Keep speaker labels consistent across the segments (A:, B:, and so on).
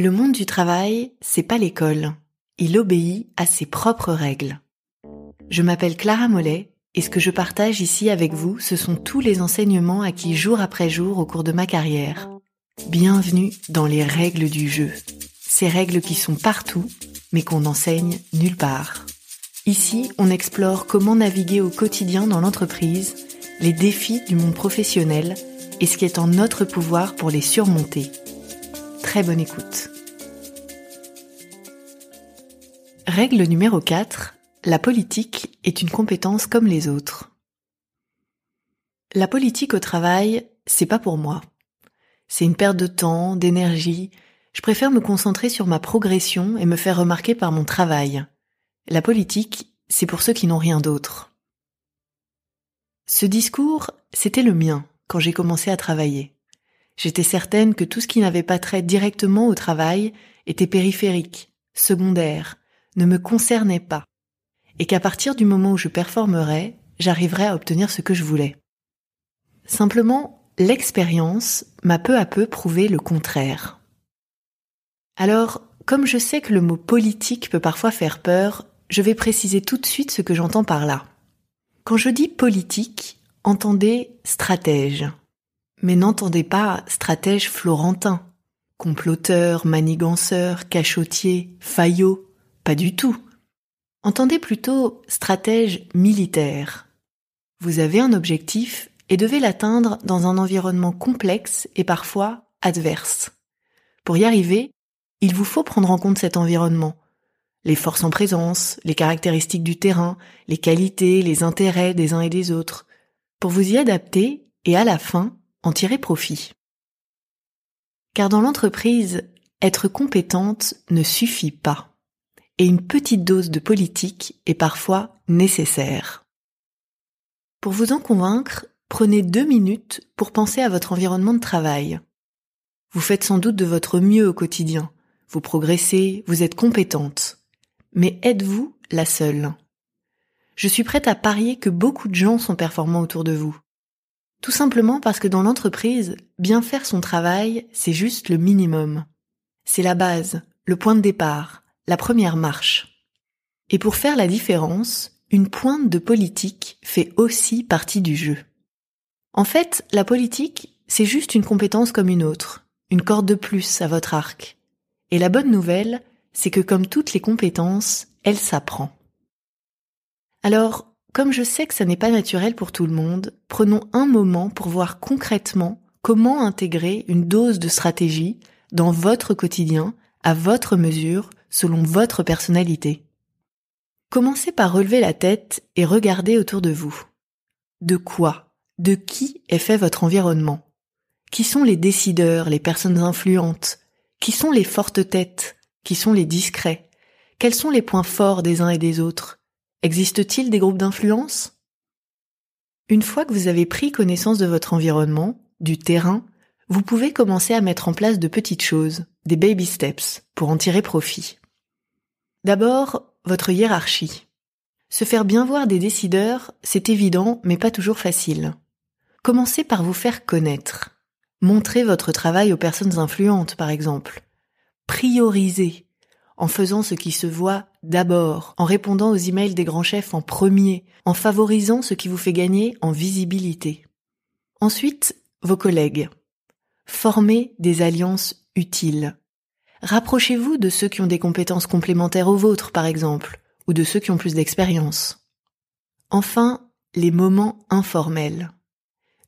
A: Le monde du travail, c'est pas l'école. Il obéit à ses propres règles. Je m'appelle Clara Mollet et ce que je partage ici avec vous, ce sont tous les enseignements acquis jour après jour au cours de ma carrière. Bienvenue dans les règles du jeu. Ces règles qui sont partout, mais qu'on n'enseigne nulle part. Ici, on explore comment naviguer au quotidien dans l'entreprise, les défis du monde professionnel et ce qui est en notre pouvoir pour les surmonter. Très bonne écoute. Règle numéro 4. La politique est une compétence comme les autres. La politique au travail, c'est pas pour moi. C'est une perte de temps, d'énergie. Je préfère me concentrer sur ma progression et me faire remarquer par mon travail. La politique, c'est pour ceux qui n'ont rien d'autre. Ce discours, c'était le mien quand j'ai commencé à travailler. J'étais certaine que tout ce qui n'avait pas trait directement au travail était périphérique, secondaire, ne me concernait pas, et qu'à partir du moment où je performerais, j'arriverais à obtenir ce que je voulais. Simplement, l'expérience m'a peu à peu prouvé le contraire. Alors, comme je sais que le mot politique peut parfois faire peur, je vais préciser tout de suite ce que j'entends par là. Quand je dis politique, entendez stratège, mais n'entendez pas stratège florentin, comploteur, maniganceur, cachotier, faillot, pas du tout. Entendez plutôt stratège militaire. Vous avez un objectif et devez l'atteindre dans un environnement complexe et parfois adverse. Pour y arriver, il vous faut prendre en compte cet environnement, les forces en présence, les caractéristiques du terrain, les qualités, les intérêts des uns et des autres, pour vous y adapter et à la fin en tirer profit. Car dans l'entreprise, être compétente ne suffit pas. Et une petite dose de politique est parfois nécessaire. Pour vous en convaincre, prenez deux minutes pour penser à votre environnement de travail. Vous faites sans doute de votre mieux au quotidien. Vous progressez, vous êtes compétente. Mais êtes-vous la seule? Je suis prête à parier que beaucoup de gens sont performants autour de vous. Tout simplement parce que dans l'entreprise, bien faire son travail, c'est juste le minimum. C'est la base, le point de départ, la première marche. Et pour faire la différence, une pointe de politique fait aussi partie du jeu. En fait, la politique, c'est juste une compétence comme une autre, une corde de plus à votre arc. Et la bonne nouvelle, c'est que comme toutes les compétences, elle s'apprend. Alors, comme je sais que ça n'est pas naturel pour tout le monde, prenons un moment pour voir concrètement comment intégrer une dose de stratégie dans votre quotidien, à votre mesure, selon votre personnalité. Commencez par relever la tête et regarder autour de vous. De quoi, de qui est fait votre environnement? Qui sont les décideurs, les personnes influentes? Qui sont les fortes têtes? Qui sont les discrets? Quels sont les points forts des uns et des autres? Existe-t-il des groupes d'influence? Une fois que vous avez pris connaissance de votre environnement, du terrain, vous pouvez commencer à mettre en place de petites choses, des baby steps, pour en tirer profit. D'abord, votre hiérarchie. Se faire bien voir des décideurs, c'est évident, mais pas toujours facile. Commencez par vous faire connaître. Montrez votre travail aux personnes influentes, par exemple. Priorisez en faisant ce qui se voit d'abord, en répondant aux emails des grands chefs en premier, en favorisant ce qui vous fait gagner en visibilité. Ensuite, vos collègues. Formez des alliances utiles. Rapprochez-vous de ceux qui ont des compétences complémentaires aux vôtres, par exemple, ou de ceux qui ont plus d'expérience. Enfin, les moments informels.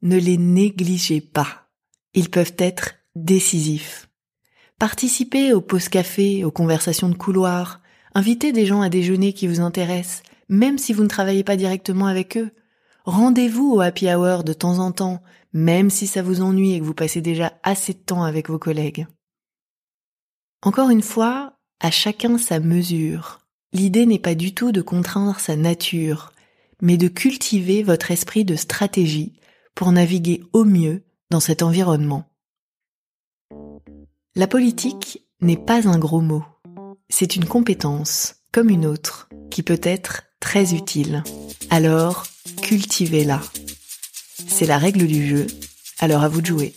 A: Ne les négligez pas. Ils peuvent être décisifs. Participez aux pauses café, aux conversations de couloir. Invitez des gens à déjeuner qui vous intéressent, même si vous ne travaillez pas directement avec eux. Rendez-vous au happy hour de temps en temps, même si ça vous ennuie et que vous passez déjà assez de temps avec vos collègues. Encore une fois, à chacun sa mesure. L'idée n'est pas du tout de contraindre sa nature, mais de cultiver votre esprit de stratégie pour naviguer au mieux dans cet environnement. La politique n'est pas un gros mot. C'est une compétence, comme une autre, qui peut être très utile. Alors, cultivez-la. C'est la règle du jeu, alors à vous de jouer.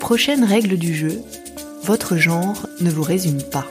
A: Prochaine règle du jeu, votre genre ne vous résume pas.